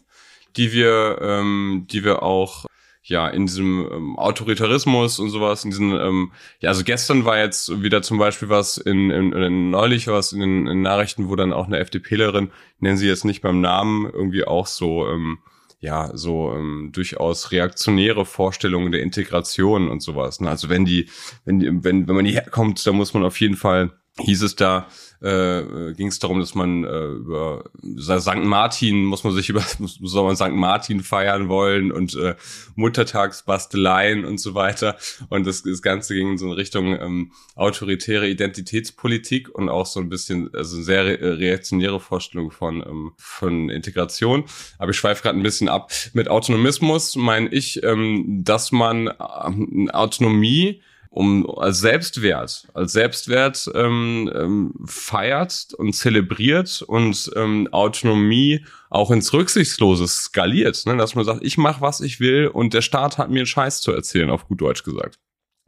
die wir, ähm, die wir auch ja in diesem ähm, Autoritarismus und sowas, in diesen, ähm, ja, also gestern war jetzt wieder zum Beispiel was in, in, in neulich was in den in Nachrichten, wo dann auch eine FDPlerin, nennen sie jetzt nicht beim Namen, irgendwie auch so, ähm, ja, so ähm, durchaus reaktionäre Vorstellungen der Integration und sowas. Ne? Also wenn die, wenn die, wenn, wenn man hierher kommt, dann muss man auf jeden Fall hieß es da, äh, ging es darum, dass man äh, über St. Martin muss man sich über soll man St. Martin feiern wollen und äh, Muttertagsbasteleien und so weiter und das, das Ganze ging in so eine Richtung ähm, autoritäre Identitätspolitik und auch so ein bisschen also eine sehr re reaktionäre Vorstellung von ähm, von Integration. Aber ich schweife gerade ein bisschen ab. Mit Autonomismus meine ich, ähm, dass man äh, Autonomie um als Selbstwert, als Selbstwert ähm, ähm, feiert und zelebriert und ähm, Autonomie auch ins Rücksichtslose skaliert, ne? dass man sagt, ich mache, was ich will und der Staat hat mir einen Scheiß zu erzählen, auf gut Deutsch gesagt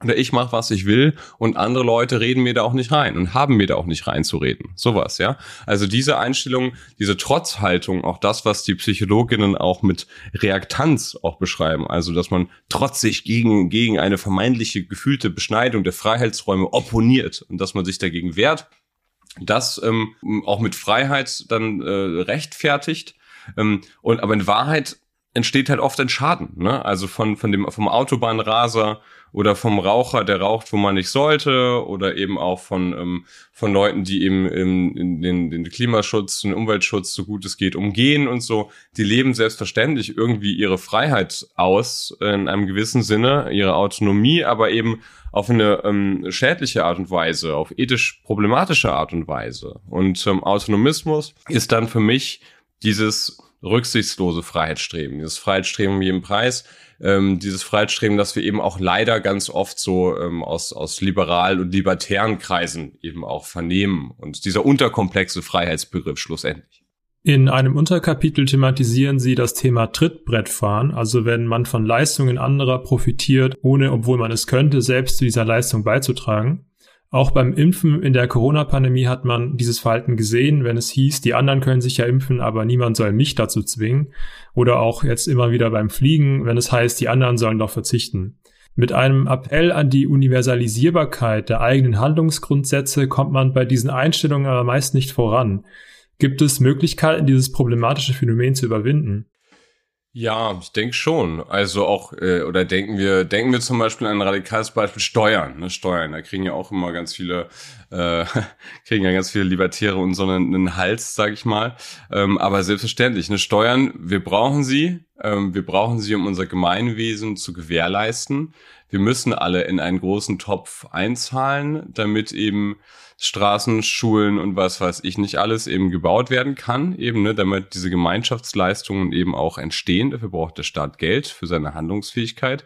oder ich mache, was ich will und andere Leute reden mir da auch nicht rein und haben mir da auch nicht reinzureden. Sowas, ja. Also diese Einstellung, diese Trotzhaltung, auch das, was die Psychologinnen auch mit Reaktanz auch beschreiben. Also, dass man trotzig gegen, gegen eine vermeintliche gefühlte Beschneidung der Freiheitsräume opponiert und dass man sich dagegen wehrt, das ähm, auch mit Freiheit dann äh, rechtfertigt. Ähm, und aber in Wahrheit entsteht halt oft ein Schaden, ne? Also von, von dem, vom Autobahnraser oder vom Raucher, der raucht, wo man nicht sollte, oder eben auch von, ähm, von Leuten, die eben im, in den, den Klimaschutz, den Umweltschutz, so gut es geht, umgehen und so. Die leben selbstverständlich irgendwie ihre Freiheit aus, in einem gewissen Sinne, ihre Autonomie, aber eben auf eine ähm, schädliche Art und Weise, auf ethisch problematische Art und Weise. Und ähm, Autonomismus ist dann für mich dieses rücksichtslose Freiheitsstreben, dieses Freiheitsstreben um jeden Preis, ähm, dieses Freiheitsstreben, das wir eben auch leider ganz oft so ähm, aus, aus liberalen und libertären Kreisen eben auch vernehmen und dieser unterkomplexe Freiheitsbegriff schlussendlich. In einem Unterkapitel thematisieren Sie das Thema Trittbrettfahren, also wenn man von Leistungen anderer profitiert, ohne, obwohl man es könnte, selbst zu dieser Leistung beizutragen. Auch beim Impfen in der Corona-Pandemie hat man dieses Verhalten gesehen, wenn es hieß, die anderen können sich ja impfen, aber niemand soll mich dazu zwingen. Oder auch jetzt immer wieder beim Fliegen, wenn es heißt, die anderen sollen doch verzichten. Mit einem Appell an die Universalisierbarkeit der eigenen Handlungsgrundsätze kommt man bei diesen Einstellungen aber meist nicht voran. Gibt es Möglichkeiten, dieses problematische Phänomen zu überwinden? Ja, ich denke schon. Also auch, äh, oder denken wir, denken wir zum Beispiel an ein radikales Beispiel Steuern. Ne? Steuern, da kriegen ja auch immer ganz viele, äh, kriegen ja ganz viele Libertäre und so einen, einen Hals, sag ich mal. Ähm, aber selbstverständlich, ne? Steuern, wir brauchen sie. Ähm, wir brauchen sie, um unser Gemeinwesen zu gewährleisten. Wir müssen alle in einen großen Topf einzahlen, damit eben Straßen, Schulen und was weiß ich nicht alles eben gebaut werden kann, eben, ne, damit diese Gemeinschaftsleistungen eben auch entstehen. Dafür braucht der Staat Geld für seine Handlungsfähigkeit.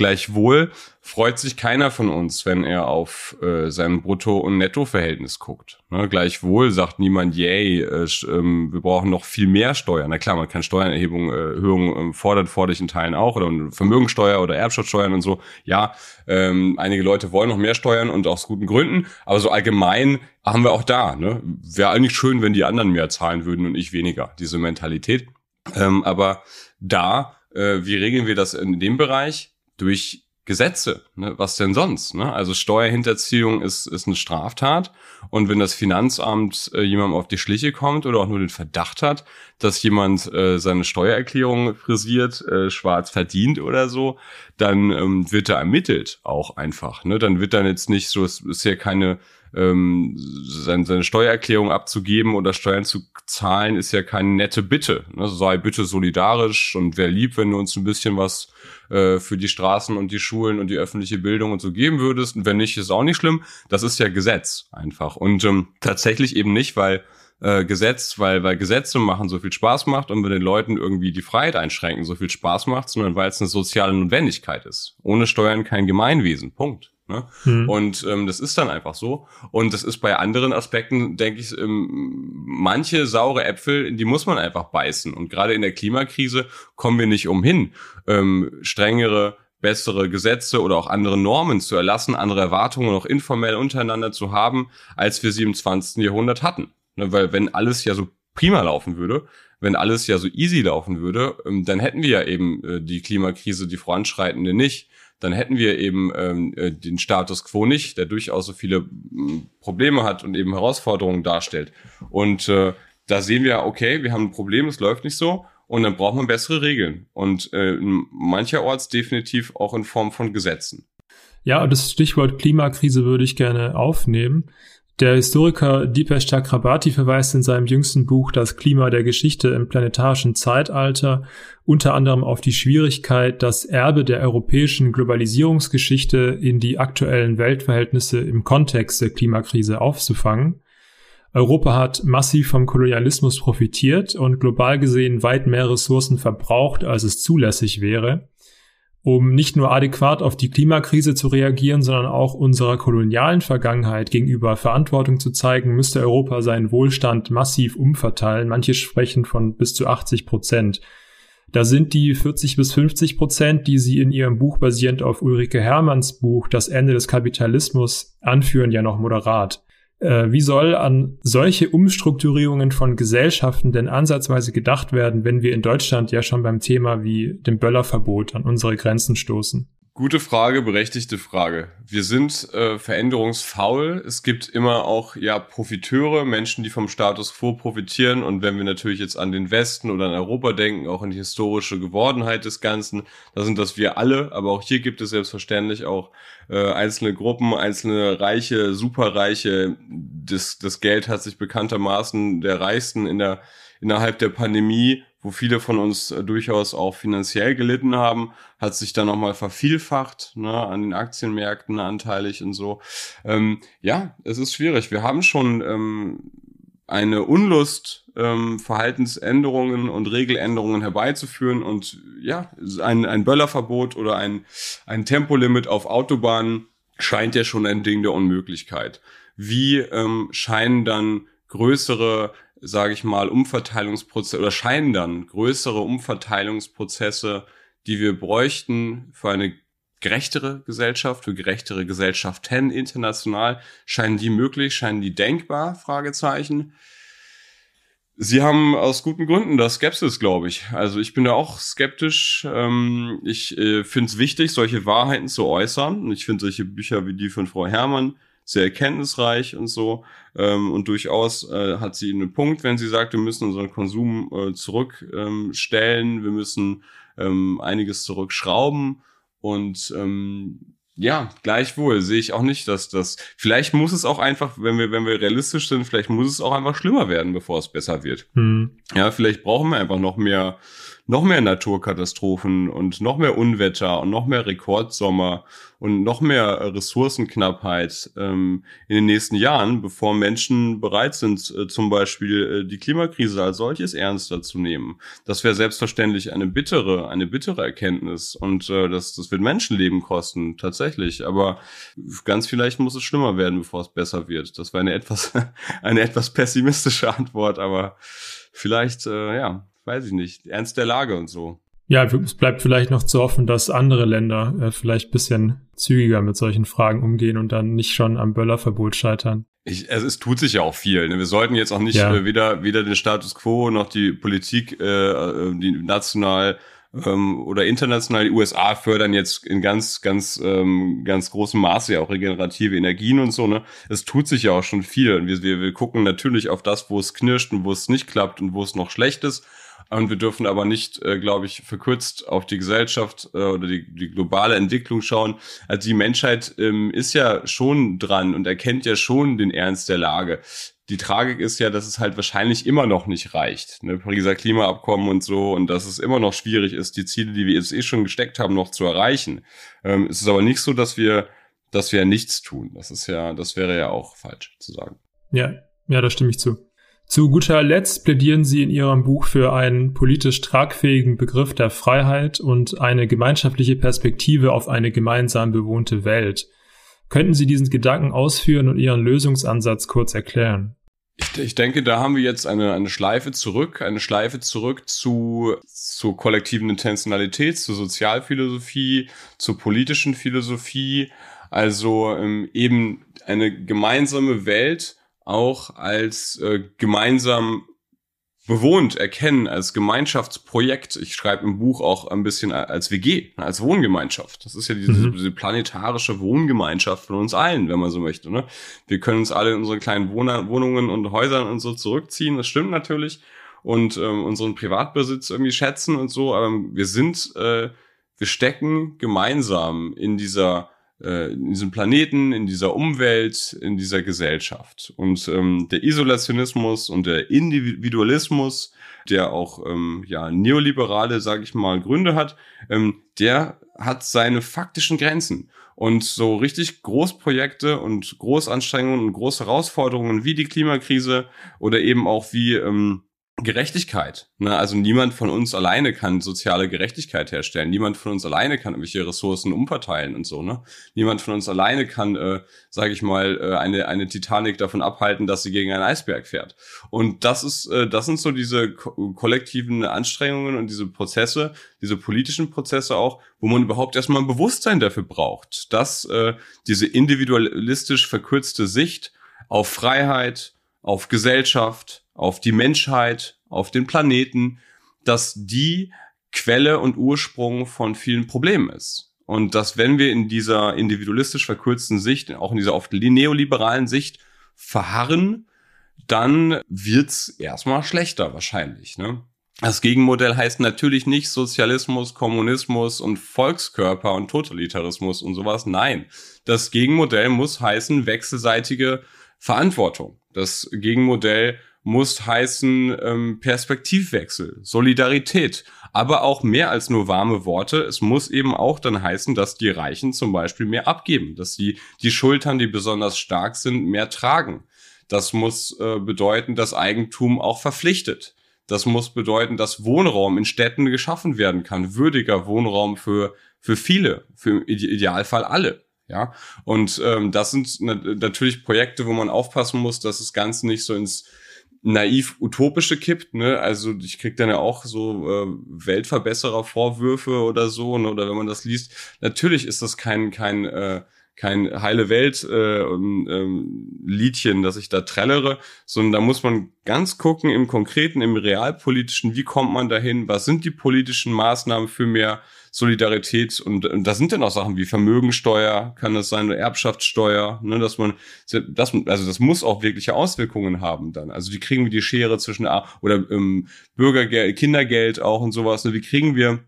Gleichwohl freut sich keiner von uns, wenn er auf äh, sein Brutto- und Nettoverhältnis guckt. Ne? Gleichwohl sagt niemand, yay, äh, ähm, wir brauchen noch viel mehr Steuern. Na klar, man kann Steuererhebung, äh, Erhöhung äh, fordert, fordere ich in Teilen auch, oder Vermögensteuer oder Erbschaftssteuern und so. Ja, ähm, einige Leute wollen noch mehr Steuern und aus guten Gründen, aber so allgemein haben wir auch da. Ne? Wäre eigentlich schön, wenn die anderen mehr zahlen würden und ich weniger, diese Mentalität. Ähm, aber da äh, wie regeln wir das in dem Bereich? Durch Gesetze. Ne? Was denn sonst? Ne? Also Steuerhinterziehung ist, ist eine Straftat. Und wenn das Finanzamt äh, jemandem auf die Schliche kommt oder auch nur den Verdacht hat, dass jemand äh, seine Steuererklärung frisiert, äh, schwarz verdient oder so, dann ähm, wird er ermittelt auch einfach. Ne? Dann wird dann jetzt nicht so, es ist ja keine ähm, seine, seine Steuererklärung abzugeben oder Steuern zu zahlen, ist ja keine nette Bitte. Ne? Sei bitte solidarisch und wäre lieb, wenn du uns ein bisschen was äh, für die Straßen und die Schulen und die öffentliche Bildung und so geben würdest. Und wenn nicht, ist auch nicht schlimm. Das ist ja Gesetz einfach. Und ähm, tatsächlich eben nicht, weil äh, Gesetz, weil, weil Gesetze machen so viel Spaß macht und wir den Leuten irgendwie die Freiheit einschränken so viel Spaß macht, sondern weil es eine soziale Notwendigkeit ist. Ohne Steuern kein Gemeinwesen. Punkt. Ne? Mhm. Und ähm, das ist dann einfach so. Und das ist bei anderen Aspekten, denke ich, ähm, manche saure Äpfel, die muss man einfach beißen. Und gerade in der Klimakrise kommen wir nicht umhin, ähm, strengere bessere Gesetze oder auch andere Normen zu erlassen, andere Erwartungen auch informell untereinander zu haben, als wir sie im 20. Jahrhundert hatten. Ne? Weil wenn alles ja so prima laufen würde, wenn alles ja so easy laufen würde, ähm, dann hätten wir ja eben äh, die Klimakrise, die voranschreitende nicht dann hätten wir eben ähm, äh, den Status quo nicht, der durchaus so viele Probleme hat und eben Herausforderungen darstellt. Und äh, da sehen wir, okay, wir haben ein Problem, es läuft nicht so und dann braucht man bessere Regeln. Und äh, mancherorts definitiv auch in Form von Gesetzen. Ja, das Stichwort Klimakrise würde ich gerne aufnehmen. Der Historiker Deepesh Chakrabarti verweist in seinem jüngsten Buch Das Klima der Geschichte im planetarischen Zeitalter unter anderem auf die Schwierigkeit, das Erbe der europäischen Globalisierungsgeschichte in die aktuellen Weltverhältnisse im Kontext der Klimakrise aufzufangen. Europa hat massiv vom Kolonialismus profitiert und global gesehen weit mehr Ressourcen verbraucht, als es zulässig wäre um nicht nur adäquat auf die Klimakrise zu reagieren, sondern auch unserer kolonialen Vergangenheit gegenüber Verantwortung zu zeigen, müsste Europa seinen Wohlstand massiv umverteilen. Manche sprechen von bis zu 80 Prozent. Da sind die 40 bis 50 Prozent, die Sie in Ihrem Buch basierend auf Ulrike Hermanns Buch Das Ende des Kapitalismus anführen, ja noch moderat. Äh, wie soll an solche Umstrukturierungen von Gesellschaften denn ansatzweise gedacht werden, wenn wir in Deutschland ja schon beim Thema wie dem Böllerverbot an unsere Grenzen stoßen? Gute Frage, berechtigte Frage. Wir sind äh, veränderungsfaul. Es gibt immer auch ja Profiteure, Menschen, die vom Status quo profitieren. Und wenn wir natürlich jetzt an den Westen oder an Europa denken, auch an die historische Gewordenheit des Ganzen, da sind das wir alle. Aber auch hier gibt es selbstverständlich auch äh, einzelne Gruppen, einzelne Reiche, Superreiche. Das, das Geld hat sich bekanntermaßen der Reichsten in der innerhalb der Pandemie wo viele von uns äh, durchaus auch finanziell gelitten haben, hat sich dann nochmal vervielfacht, ne, an den Aktienmärkten anteilig und so. Ähm, ja, es ist schwierig. Wir haben schon ähm, eine Unlust, ähm, Verhaltensänderungen und Regeländerungen herbeizuführen und ja, ein, ein Böllerverbot oder ein, ein Tempolimit auf Autobahnen scheint ja schon ein Ding der Unmöglichkeit. Wie ähm, scheinen dann größere sage ich mal, Umverteilungsprozesse oder scheinen dann größere Umverteilungsprozesse, die wir bräuchten für eine gerechtere Gesellschaft, für gerechtere Gesellschaften international, scheinen die möglich, scheinen die denkbar? Fragezeichen. Sie haben aus guten Gründen das Skepsis, glaube ich. Also ich bin da auch skeptisch. Ähm, ich äh, finde es wichtig, solche Wahrheiten zu äußern. Ich finde solche Bücher wie die von Frau Herrmann sehr erkenntnisreich und so. Ähm, und durchaus äh, hat sie einen Punkt, wenn sie sagt, wir müssen unseren Konsum äh, zurückstellen, wir müssen ähm, einiges zurückschrauben. Und ähm, ja, gleichwohl sehe ich auch nicht, dass das. Vielleicht muss es auch einfach, wenn wir, wenn wir realistisch sind, vielleicht muss es auch einfach schlimmer werden, bevor es besser wird. Hm. Ja, vielleicht brauchen wir einfach noch mehr noch mehr Naturkatastrophen und noch mehr Unwetter und noch mehr Rekordsommer und noch mehr Ressourcenknappheit ähm, in den nächsten Jahren, bevor Menschen bereit sind, äh, zum Beispiel äh, die Klimakrise als solches ernster zu nehmen. Das wäre selbstverständlich eine bittere, eine bittere Erkenntnis und äh, das, das wird Menschenleben kosten, tatsächlich. Aber ganz vielleicht muss es schlimmer werden, bevor es besser wird. Das war eine etwas, eine etwas pessimistische Antwort, aber vielleicht, äh, ja, weiß ich nicht, Ernst der Lage und so. Ja, es bleibt vielleicht noch zu hoffen, dass andere Länder äh, vielleicht bisschen zügiger mit solchen Fragen umgehen und dann nicht schon am Böllerverbot scheitern. Ich, also es tut sich ja auch viel. Ne? Wir sollten jetzt auch nicht ja. äh, weder, weder den Status quo noch die Politik, äh, äh die national ähm, oder international. Die USA fördern jetzt in ganz, ganz, ähm, ganz großem Maße ja auch regenerative Energien und so. Ne, es tut sich ja auch schon viel. Und wir, wir, wir gucken natürlich auf das, wo es knirscht und wo es nicht klappt und wo es noch schlecht ist. Und wir dürfen aber nicht, äh, glaube ich, verkürzt auf die Gesellschaft äh, oder die, die globale Entwicklung schauen. Also die Menschheit ähm, ist ja schon dran und erkennt ja schon den Ernst der Lage. Die Tragik ist ja, dass es halt wahrscheinlich immer noch nicht reicht. Ne? Pariser Klimaabkommen und so und dass es immer noch schwierig ist, die Ziele, die wir jetzt eh schon gesteckt haben, noch zu erreichen. Ähm, es ist aber nicht so, dass wir, dass wir nichts tun. Das ist ja, das wäre ja auch falsch zu sagen. Ja, ja, da stimme ich zu. Zu guter Letzt plädieren Sie in Ihrem Buch für einen politisch tragfähigen Begriff der Freiheit und eine gemeinschaftliche Perspektive auf eine gemeinsam bewohnte Welt. Könnten Sie diesen Gedanken ausführen und Ihren Lösungsansatz kurz erklären? Ich, ich, denke, da haben wir jetzt eine, eine Schleife zurück, eine Schleife zurück zu, zur kollektiven Intentionalität, zur Sozialphilosophie, zur politischen Philosophie, also ähm, eben eine gemeinsame Welt, auch als äh, gemeinsam bewohnt erkennen, als Gemeinschaftsprojekt. Ich schreibe im Buch auch ein bisschen als WG, als Wohngemeinschaft. Das ist ja diese, mhm. diese planetarische Wohngemeinschaft von uns allen, wenn man so möchte. Ne? Wir können uns alle in unsere kleinen Wohner, Wohnungen und Häusern und so zurückziehen. Das stimmt natürlich. Und ähm, unseren Privatbesitz irgendwie schätzen und so. Aber wir sind, äh, wir stecken gemeinsam in dieser äh, in diesem Planeten, in dieser Umwelt, in dieser Gesellschaft. Und ähm, der Isolationismus und der Individualismus, der auch ähm, ja neoliberale, sage ich mal, Gründe hat, ähm, der hat seine faktischen Grenzen. Und so richtig Großprojekte und Großanstrengungen und große Herausforderungen wie die Klimakrise oder eben auch wie ähm, Gerechtigkeit. Ne? Also niemand von uns alleine kann soziale Gerechtigkeit herstellen. Niemand von uns alleine kann irgendwelche Ressourcen umverteilen und so. Ne? Niemand von uns alleine kann, äh, sage ich mal, äh, eine eine Titanic davon abhalten, dass sie gegen einen Eisberg fährt. Und das ist, äh, das sind so diese ko kollektiven Anstrengungen und diese Prozesse, diese politischen Prozesse auch, wo man überhaupt erstmal ein Bewusstsein dafür braucht, dass äh, diese individualistisch verkürzte Sicht auf Freiheit, auf Gesellschaft, auf die Menschheit, auf den Planeten, dass die Quelle und Ursprung von vielen Problemen ist. Und dass wenn wir in dieser individualistisch verkürzten Sicht, auch in dieser oft neoliberalen Sicht verharren, dann wird's erstmal schlechter wahrscheinlich. Ne? Das Gegenmodell heißt natürlich nicht Sozialismus, Kommunismus und Volkskörper und Totalitarismus und sowas. Nein, das Gegenmodell muss heißen wechselseitige Verantwortung. Das Gegenmodell muss heißen ähm, Perspektivwechsel, Solidarität, aber auch mehr als nur warme Worte. Es muss eben auch dann heißen, dass die Reichen zum Beispiel mehr abgeben, dass sie die Schultern, die besonders stark sind, mehr tragen. Das muss äh, bedeuten, dass Eigentum auch verpflichtet. Das muss bedeuten, dass Wohnraum in Städten geschaffen werden kann, würdiger Wohnraum für für viele, für im Idealfall alle. Ja, und ähm, das sind natürlich Projekte, wo man aufpassen muss, dass das Ganze nicht so ins naiv utopische kippt, ne? Also ich krieg dann ja auch so äh, Weltverbesserer Vorwürfe oder so, ne? oder wenn man das liest, natürlich ist das kein kein äh, kein heile Welt äh, ähm, Liedchen, das ich da trällere, sondern da muss man ganz gucken im Konkreten, im Realpolitischen, wie kommt man dahin, was sind die politischen Maßnahmen für mehr Solidarität und, und da sind dann auch Sachen wie Vermögensteuer, kann das sein, Erbschaftssteuer, ne, dass man, das, also das muss auch wirkliche Auswirkungen haben dann. Also wie kriegen wir die Schere zwischen, oder ähm, Bürgergeld, Kindergeld auch und sowas, ne, wie kriegen wir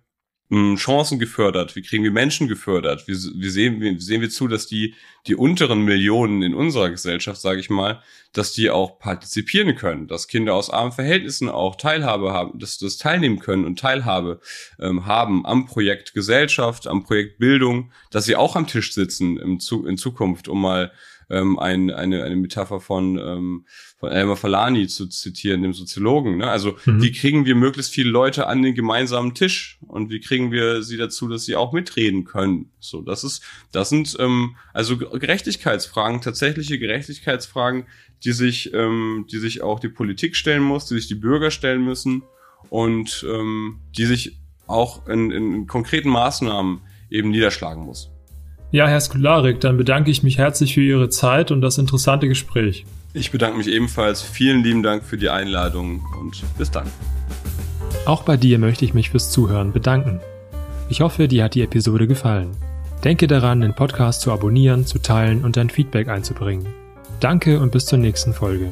Chancen gefördert, wie kriegen wir Menschen gefördert, wie, wie, sehen, wie sehen wir zu, dass die, die unteren Millionen in unserer Gesellschaft, sage ich mal, dass die auch partizipieren können, dass Kinder aus armen Verhältnissen auch Teilhabe haben, dass das teilnehmen können und Teilhabe ähm, haben am Projekt Gesellschaft, am Projekt Bildung, dass sie auch am Tisch sitzen im, in Zukunft, um mal ähm, ein, eine, eine Metapher von, ähm, von Elmer Falani zu zitieren, dem Soziologen. Ne? Also mhm. wie kriegen wir möglichst viele Leute an den gemeinsamen Tisch und wie kriegen wir sie dazu, dass sie auch mitreden können? So, das ist, das sind ähm, also Gerechtigkeitsfragen, tatsächliche Gerechtigkeitsfragen, die sich, ähm, die sich auch die Politik stellen muss, die sich die Bürger stellen müssen und ähm, die sich auch in, in konkreten Maßnahmen eben niederschlagen muss. Ja, Herr Skularik, dann bedanke ich mich herzlich für Ihre Zeit und das interessante Gespräch. Ich bedanke mich ebenfalls. Vielen lieben Dank für die Einladung und bis dann. Auch bei dir möchte ich mich fürs Zuhören bedanken. Ich hoffe, dir hat die Episode gefallen. Denke daran, den Podcast zu abonnieren, zu teilen und dein Feedback einzubringen. Danke und bis zur nächsten Folge.